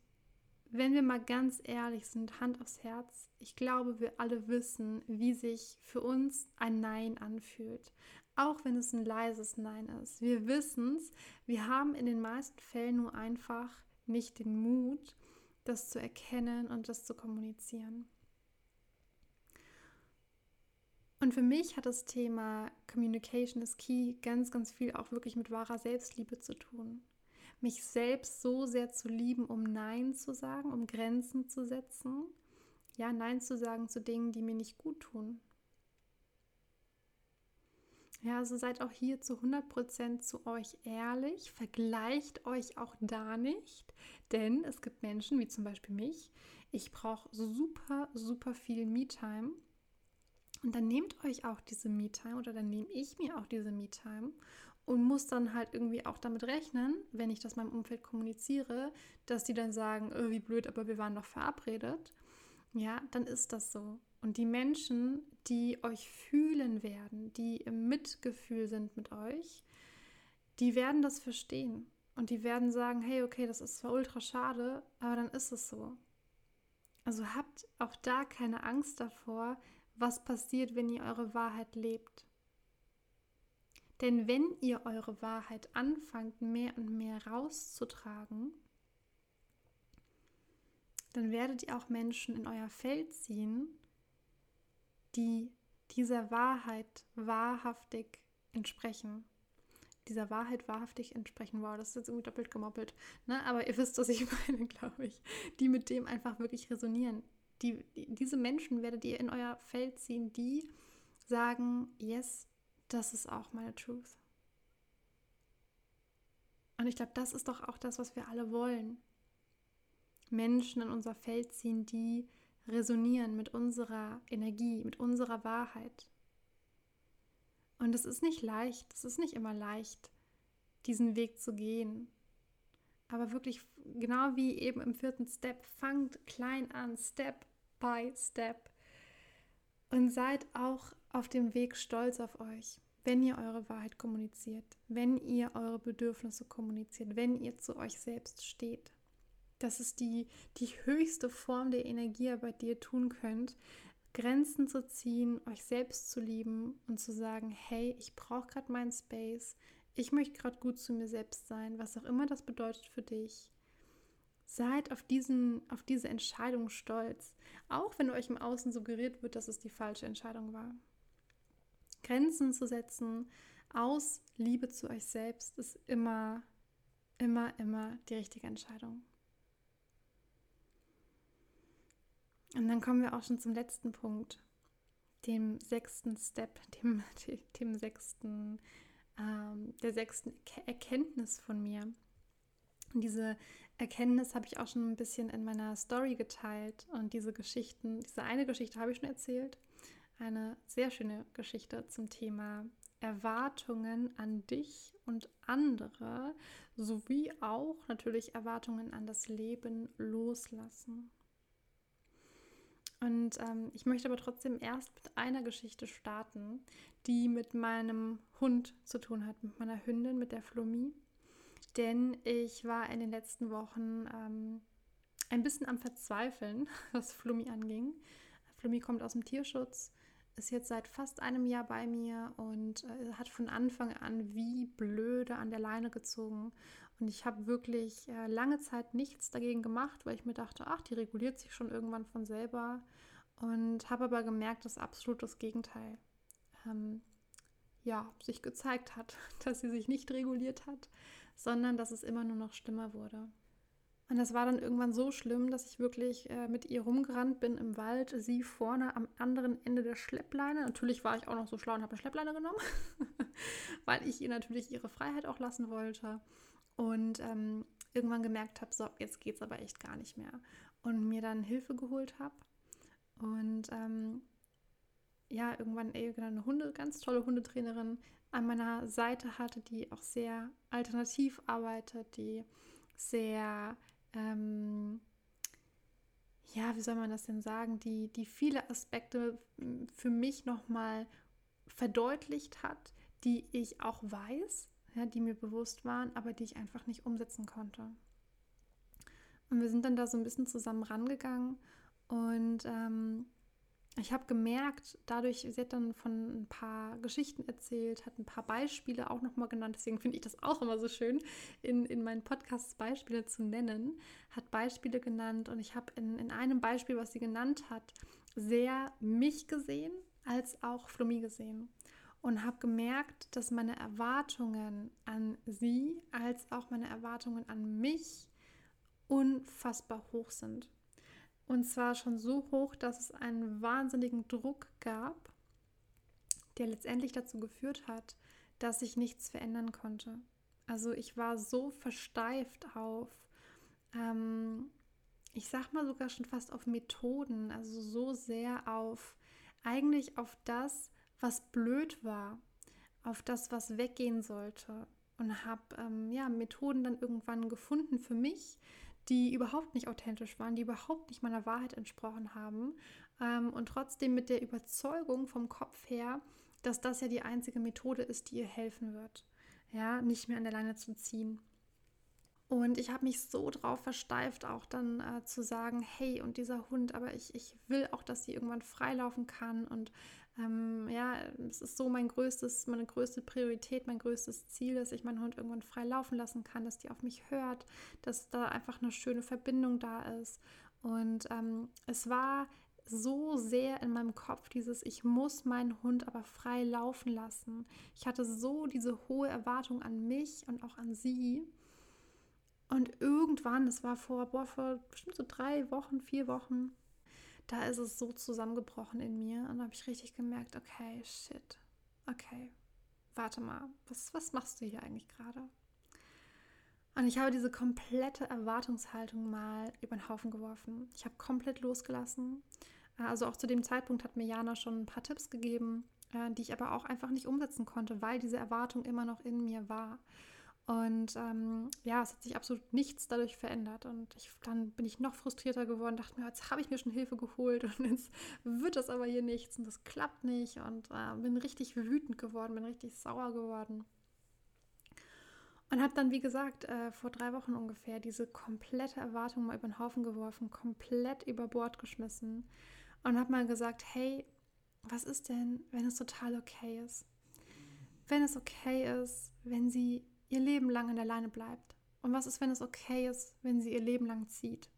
wenn wir mal ganz ehrlich sind, Hand aufs Herz, ich glaube, wir alle wissen, wie sich für uns ein Nein anfühlt auch wenn es ein leises Nein ist. Wir wissen es, wir haben in den meisten Fällen nur einfach nicht den Mut, das zu erkennen und das zu kommunizieren. Und für mich hat das Thema Communication is Key ganz, ganz viel auch wirklich mit wahrer Selbstliebe zu tun. Mich selbst so sehr zu lieben, um Nein zu sagen, um Grenzen zu setzen. Ja, Nein zu sagen zu Dingen, die mir nicht gut tun. Ja, also seid auch hier zu 100% zu euch ehrlich, vergleicht euch auch da nicht, denn es gibt Menschen, wie zum Beispiel mich, ich brauche super, super viel Me-Time und dann nehmt euch auch diese Me-Time oder dann nehme ich mir auch diese Me-Time und muss dann halt irgendwie auch damit rechnen, wenn ich das meinem Umfeld kommuniziere, dass die dann sagen, oh, wie blöd, aber wir waren doch verabredet. Ja, dann ist das so. Und die Menschen, die euch fühlen werden, die im Mitgefühl sind mit euch, die werden das verstehen. Und die werden sagen, hey, okay, das ist zwar ultra schade, aber dann ist es so. Also habt auch da keine Angst davor, was passiert, wenn ihr eure Wahrheit lebt. Denn wenn ihr eure Wahrheit anfangt, mehr und mehr rauszutragen, dann werdet ihr auch Menschen in euer Feld ziehen, die dieser Wahrheit wahrhaftig entsprechen. Dieser Wahrheit wahrhaftig entsprechen. Wow, das ist jetzt irgendwie doppelt gemoppelt. Ne? Aber ihr wisst, was ich meine, glaube ich. Die mit dem einfach wirklich resonieren. Die, die, diese Menschen werdet ihr in euer Feld ziehen, die sagen, yes, das ist auch meine Truth. Und ich glaube, das ist doch auch das, was wir alle wollen. Menschen in unser Feld ziehen, die resonieren mit unserer Energie, mit unserer Wahrheit. Und es ist nicht leicht, es ist nicht immer leicht, diesen Weg zu gehen. Aber wirklich, genau wie eben im vierten Step, fangt klein an, Step by Step. Und seid auch auf dem Weg stolz auf euch, wenn ihr eure Wahrheit kommuniziert, wenn ihr eure Bedürfnisse kommuniziert, wenn ihr zu euch selbst steht. Das ist die, die höchste Form der Energiearbeit, die ihr tun könnt. Grenzen zu ziehen, euch selbst zu lieben und zu sagen, hey, ich brauche gerade meinen Space, ich möchte gerade gut zu mir selbst sein, was auch immer das bedeutet für dich. Seid auf, diesen, auf diese Entscheidung stolz, auch wenn euch im Außen suggeriert wird, dass es die falsche Entscheidung war. Grenzen zu setzen aus Liebe zu euch selbst ist immer, immer, immer die richtige Entscheidung. Und dann kommen wir auch schon zum letzten Punkt, dem sechsten Step, dem, dem sechsten, ähm, der sechsten Erkenntnis von mir. Und diese Erkenntnis habe ich auch schon ein bisschen in meiner Story geteilt. Und diese Geschichten, diese eine Geschichte habe ich schon erzählt. Eine sehr schöne Geschichte zum Thema Erwartungen an dich und andere, sowie auch natürlich Erwartungen an das Leben loslassen. Und ähm, ich möchte aber trotzdem erst mit einer Geschichte starten, die mit meinem Hund zu tun hat, mit meiner Hündin, mit der Flummi. Denn ich war in den letzten Wochen ähm, ein bisschen am Verzweifeln, was Flummi anging. Flummi kommt aus dem Tierschutz, ist jetzt seit fast einem Jahr bei mir und äh, hat von Anfang an wie blöde an der Leine gezogen. Und ich habe wirklich äh, lange Zeit nichts dagegen gemacht, weil ich mir dachte, ach, die reguliert sich schon irgendwann von selber. Und habe aber gemerkt, dass absolut das Gegenteil ähm, ja, sich gezeigt hat, dass sie sich nicht reguliert hat, sondern dass es immer nur noch schlimmer wurde. Und das war dann irgendwann so schlimm, dass ich wirklich äh, mit ihr rumgerannt bin im Wald, sie vorne am anderen Ende der Schleppleine. Natürlich war ich auch noch so schlau und habe eine Schleppleine genommen, weil ich ihr natürlich ihre Freiheit auch lassen wollte. Und ähm, irgendwann gemerkt habe, so, jetzt geht es aber echt gar nicht mehr. Und mir dann Hilfe geholt habe. Und ähm, ja, irgendwann ey, eine Hunde, ganz tolle Hundetrainerin an meiner Seite hatte, die auch sehr alternativ arbeitet, die sehr ähm, ja, wie soll man das denn sagen, die, die viele Aspekte hm, für mich nochmal verdeutlicht hat, die ich auch weiß, ja, die mir bewusst waren, aber die ich einfach nicht umsetzen konnte. Und wir sind dann da so ein bisschen zusammen rangegangen und ähm, ich habe gemerkt, dadurch, sie hat dann von ein paar Geschichten erzählt, hat ein paar Beispiele auch nochmal genannt. Deswegen finde ich das auch immer so schön, in, in meinen Podcasts Beispiele zu nennen. Hat Beispiele genannt und ich habe in, in einem Beispiel, was sie genannt hat, sehr mich gesehen als auch Flummi gesehen. Und habe gemerkt, dass meine Erwartungen an sie als auch meine Erwartungen an mich unfassbar hoch sind. Und zwar schon so hoch, dass es einen wahnsinnigen Druck gab, der letztendlich dazu geführt hat, dass ich nichts verändern konnte. Also ich war so versteift auf, ähm, ich sag mal sogar schon fast auf Methoden, also so sehr auf eigentlich auf das, was blöd war, auf das, was weggehen sollte. Und habe ähm, ja, Methoden dann irgendwann gefunden für mich, die überhaupt nicht authentisch waren, die überhaupt nicht meiner Wahrheit entsprochen haben ähm, und trotzdem mit der Überzeugung vom Kopf her, dass das ja die einzige Methode ist, die ihr helfen wird, ja, nicht mehr an der Leine zu ziehen. Und ich habe mich so drauf versteift, auch dann äh, zu sagen, hey, und dieser Hund, aber ich, ich will auch, dass sie irgendwann freilaufen kann. Und ähm, ja, es ist so mein größtes, meine größte Priorität, mein größtes Ziel, dass ich meinen Hund irgendwann frei laufen lassen kann, dass die auf mich hört, dass da einfach eine schöne Verbindung da ist. Und ähm, es war so sehr in meinem Kopf dieses, ich muss meinen Hund aber frei laufen lassen. Ich hatte so diese hohe Erwartung an mich und auch an sie und irgendwann, das war vor, boah, vor bestimmt so drei Wochen, vier Wochen, da ist es so zusammengebrochen in mir. Und habe ich richtig gemerkt, okay, shit, okay, warte mal, was, was machst du hier eigentlich gerade? Und ich habe diese komplette Erwartungshaltung mal über den Haufen geworfen. Ich habe komplett losgelassen. Also auch zu dem Zeitpunkt hat mir Jana schon ein paar Tipps gegeben, äh, die ich aber auch einfach nicht umsetzen konnte, weil diese Erwartung immer noch in mir war. Und ähm, ja, es hat sich absolut nichts dadurch verändert. Und ich, dann bin ich noch frustrierter geworden, dachte mir, jetzt habe ich mir schon Hilfe geholt und jetzt wird das aber hier nichts und das klappt nicht. Und äh, bin richtig wütend geworden, bin richtig sauer geworden. Und habe dann, wie gesagt, äh, vor drei Wochen ungefähr diese komplette Erwartung mal über den Haufen geworfen, komplett über Bord geschmissen und habe mal gesagt, hey, was ist denn, wenn es total okay ist? Wenn es okay ist, wenn sie ihr Leben lang an der Leine bleibt? Und was ist, wenn es okay ist, wenn sie ihr Leben lang zieht?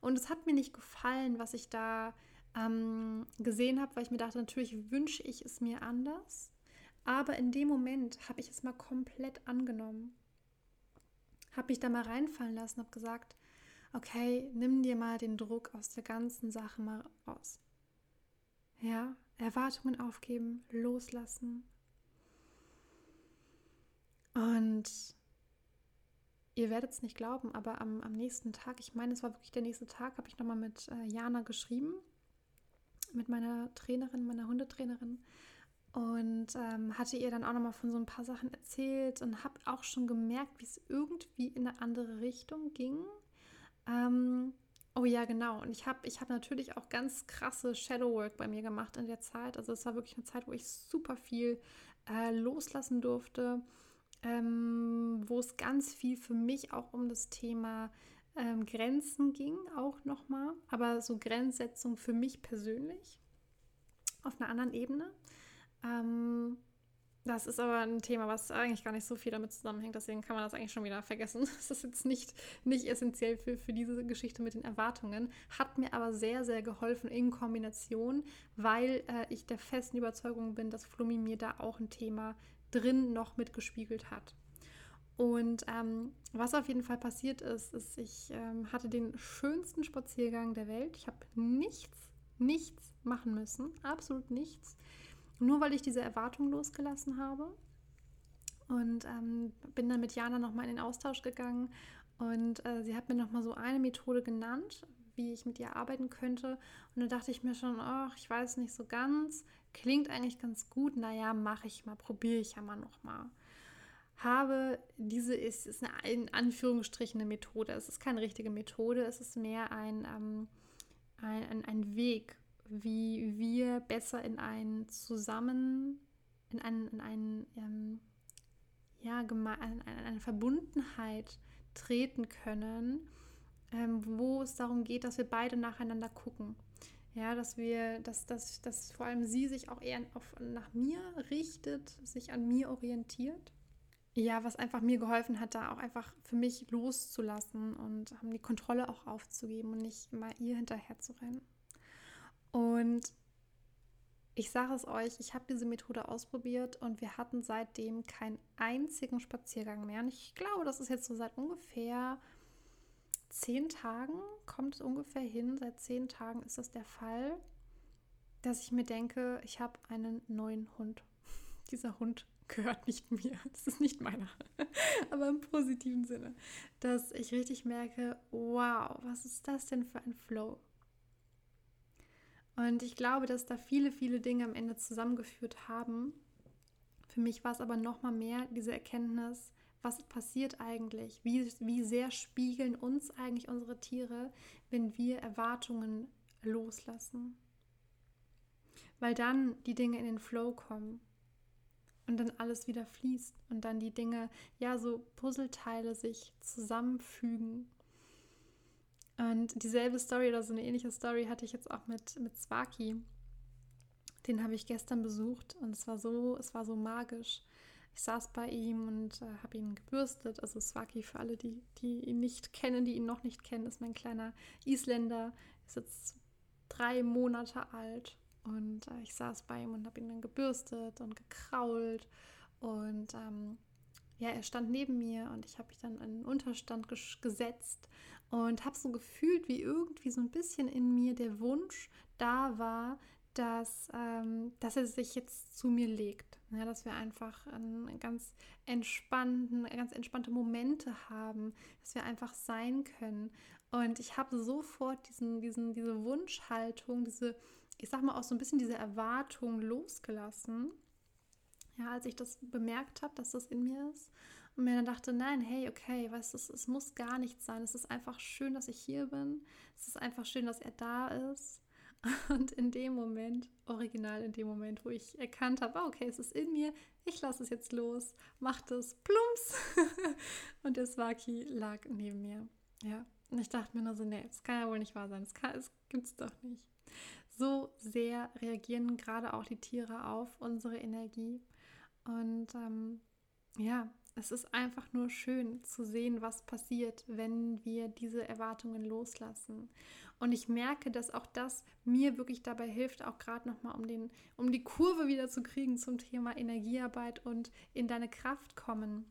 Und es hat mir nicht gefallen, was ich da ähm, gesehen habe, weil ich mir dachte, natürlich wünsche ich es mir anders. Aber in dem Moment habe ich es mal komplett angenommen. Habe mich da mal reinfallen lassen, habe gesagt, okay, nimm dir mal den Druck aus der ganzen Sache mal raus. Ja, Erwartungen aufgeben, loslassen, und ihr werdet es nicht glauben, aber am, am, nächsten Tag, ich meine, es war wirklich der nächste Tag, habe ich nochmal mit äh, Jana geschrieben, mit meiner Trainerin, meiner Hundetrainerin. Und ähm, hatte ihr dann auch nochmal von so ein paar Sachen erzählt und habe auch schon gemerkt, wie es irgendwie in eine andere Richtung ging. Ähm, oh ja, genau. Und ich habe ich hab natürlich auch ganz krasse Shadowwork bei mir gemacht in der Zeit. Also es war wirklich eine Zeit, wo ich super viel äh, loslassen durfte ähm, wo es ganz viel für mich auch um das Thema ähm, Grenzen ging, auch nochmal, aber so Grenzsetzung für mich persönlich auf einer anderen Ebene. Ähm, das ist aber ein Thema, was eigentlich gar nicht so viel damit zusammenhängt. Deswegen kann man das eigentlich schon wieder vergessen. Das ist jetzt nicht, nicht essentiell für, für diese Geschichte mit den Erwartungen. Hat mir aber sehr, sehr geholfen in Kombination, weil äh, ich der festen Überzeugung bin, dass Flummi mir da auch ein Thema drin noch mitgespiegelt hat. Und ähm, was auf jeden Fall passiert ist, ist, ich ähm, hatte den schönsten Spaziergang der Welt. Ich habe nichts, nichts machen müssen, absolut nichts. Nur weil ich diese Erwartung losgelassen habe. Und ähm, bin dann mit Jana nochmal in den Austausch gegangen. Und äh, sie hat mir nochmal so eine Methode genannt, wie ich mit ihr arbeiten könnte. Und da dachte ich mir schon, ach, ich weiß nicht so ganz. Klingt eigentlich ganz gut. Naja, mache ich mal, probiere ich ja mal nochmal. Habe diese ist, ist eine, in Anführungsstrichen eine Methode. Es ist keine richtige Methode, es ist mehr ein, ähm, ein, ein, ein Weg, wie wir besser in ein Zusammen, in, ein, in ein, ähm, ja, eine, eine Verbundenheit treten können, ähm, wo es darum geht, dass wir beide nacheinander gucken. Ja, dass wir, dass, dass, dass vor allem sie sich auch eher auf, nach mir richtet, sich an mir orientiert. Ja, was einfach mir geholfen hat, da auch einfach für mich loszulassen und die Kontrolle auch aufzugeben und nicht immer ihr hinterher zu rennen. Und ich sage es euch, ich habe diese Methode ausprobiert und wir hatten seitdem keinen einzigen Spaziergang mehr. Und ich glaube, das ist jetzt so seit ungefähr zehn Tagen, kommt es ungefähr hin, seit zehn Tagen ist das der Fall, dass ich mir denke, ich habe einen neuen Hund. Dieser Hund gehört nicht mir. Das ist nicht meiner. Aber im positiven Sinne. Dass ich richtig merke, wow, was ist das denn für ein Flow? Und ich glaube, dass da viele, viele Dinge am Ende zusammengeführt haben. Für mich war es aber noch mal mehr diese Erkenntnis, was passiert eigentlich? Wie, wie sehr spiegeln uns eigentlich unsere Tiere, wenn wir Erwartungen loslassen? Weil dann die Dinge in den Flow kommen und dann alles wieder fließt und dann die Dinge, ja, so Puzzleteile sich zusammenfügen und dieselbe Story oder so eine ähnliche Story hatte ich jetzt auch mit, mit Swaki. Den habe ich gestern besucht und es war so, es war so magisch. Ich saß bei ihm und äh, habe ihn gebürstet. Also Swaki, für alle, die, die ihn nicht kennen, die ihn noch nicht kennen, ist mein kleiner Isländer. Ist jetzt drei Monate alt. Und äh, ich saß bei ihm und habe ihn dann gebürstet und gekrault. Und ähm, ja, er stand neben mir und ich habe mich dann in den Unterstand gesetzt und habe so gefühlt, wie irgendwie so ein bisschen in mir der Wunsch da war, dass, ähm, dass er sich jetzt zu mir legt. Ja, dass wir einfach einen ganz entspannten, ganz entspannte Momente haben, dass wir einfach sein können. Und ich habe sofort diesen, diesen, diese Wunschhaltung, diese, ich sag mal auch so ein bisschen diese Erwartung losgelassen. Ja, als ich das bemerkt habe, dass das in mir ist und mir dann dachte, nein, hey, okay, du, es, es muss gar nichts sein. Es ist einfach schön, dass ich hier bin. Es ist einfach schön, dass er da ist. Und in dem Moment, original in dem Moment, wo ich erkannt habe, ah, okay, es ist in mir, ich lasse es jetzt los, macht es plumps. und der Swaki lag neben mir. Ja. Und ich dachte mir nur so, nee, das kann ja wohl nicht wahr sein. Das, das gibt's doch nicht. So sehr reagieren gerade auch die Tiere auf unsere Energie. Und ähm, ja, es ist einfach nur schön zu sehen, was passiert, wenn wir diese Erwartungen loslassen. Und ich merke, dass auch das mir wirklich dabei hilft, auch gerade nochmal um, um die Kurve wieder zu kriegen zum Thema Energiearbeit und in deine Kraft kommen.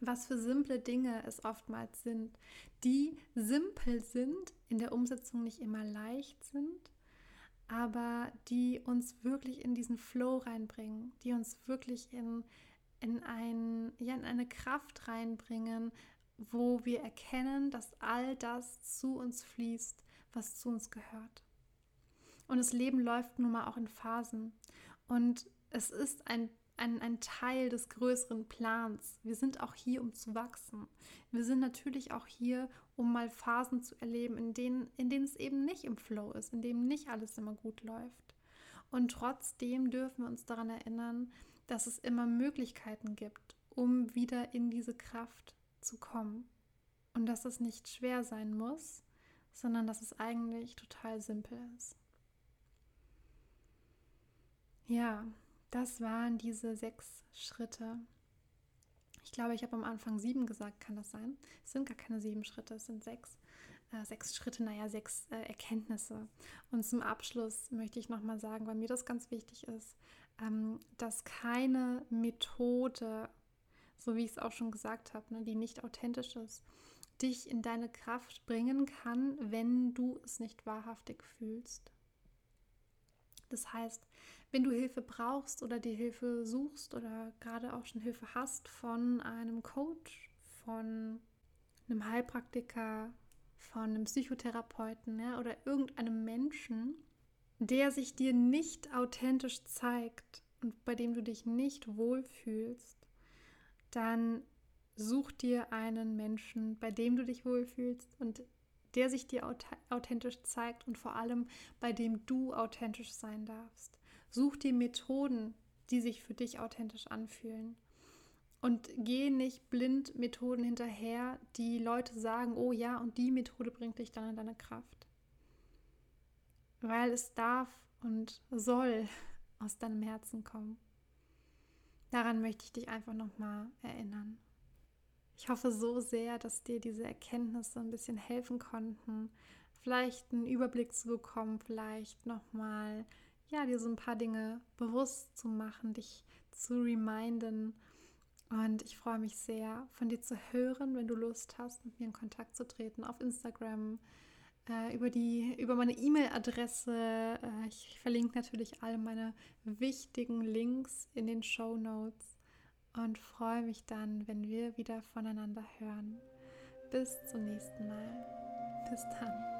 Was für simple Dinge es oftmals sind, die simpel sind, in der Umsetzung nicht immer leicht sind, aber die uns wirklich in diesen Flow reinbringen, die uns wirklich in in, ein, ja, in eine Kraft reinbringen, wo wir erkennen, dass all das zu uns fließt, was zu uns gehört. Und das Leben läuft nun mal auch in Phasen. Und es ist ein, ein, ein Teil des größeren Plans. Wir sind auch hier, um zu wachsen. Wir sind natürlich auch hier, um mal Phasen zu erleben, in denen, in denen es eben nicht im Flow ist, in denen nicht alles immer gut läuft. Und trotzdem dürfen wir uns daran erinnern, dass es immer Möglichkeiten gibt, um wieder in diese Kraft zu kommen. und dass es nicht schwer sein muss, sondern dass es eigentlich total simpel ist. Ja, das waren diese sechs Schritte. Ich glaube, ich habe am Anfang sieben gesagt, kann das sein? Es sind gar keine sieben Schritte, es sind sechs. Äh, sechs Schritte, naja, sechs äh, Erkenntnisse. Und zum Abschluss möchte ich nochmal sagen, weil mir das ganz wichtig ist, ähm, dass keine Methode, so wie ich es auch schon gesagt habe, ne, die nicht authentisch ist, dich in deine Kraft bringen kann, wenn du es nicht wahrhaftig fühlst. Das heißt, wenn du Hilfe brauchst oder die Hilfe suchst oder gerade auch schon Hilfe hast von einem Coach, von einem Heilpraktiker, von einem Psychotherapeuten ja, oder irgendeinem Menschen, der sich dir nicht authentisch zeigt und bei dem du dich nicht wohlfühlst, dann such dir einen Menschen, bei dem du dich wohlfühlst und der sich dir authentisch zeigt und vor allem bei dem du authentisch sein darfst. Such dir Methoden, die sich für dich authentisch anfühlen. Und geh nicht blind Methoden hinterher, die Leute sagen, oh ja, und die Methode bringt dich dann in deine Kraft. Weil es darf und soll aus deinem Herzen kommen. Daran möchte ich dich einfach nochmal erinnern. Ich hoffe so sehr, dass dir diese Erkenntnisse ein bisschen helfen konnten, vielleicht einen Überblick zu bekommen, vielleicht nochmal, ja, dir so ein paar Dinge bewusst zu machen, dich zu reminden. Und ich freue mich sehr, von dir zu hören, wenn du Lust hast, mit mir in Kontakt zu treten auf Instagram, äh, über, die, über meine E-Mail-Adresse. Äh, ich verlinke natürlich alle meine wichtigen Links in den Show Notes und freue mich dann, wenn wir wieder voneinander hören. Bis zum nächsten Mal. Bis dann.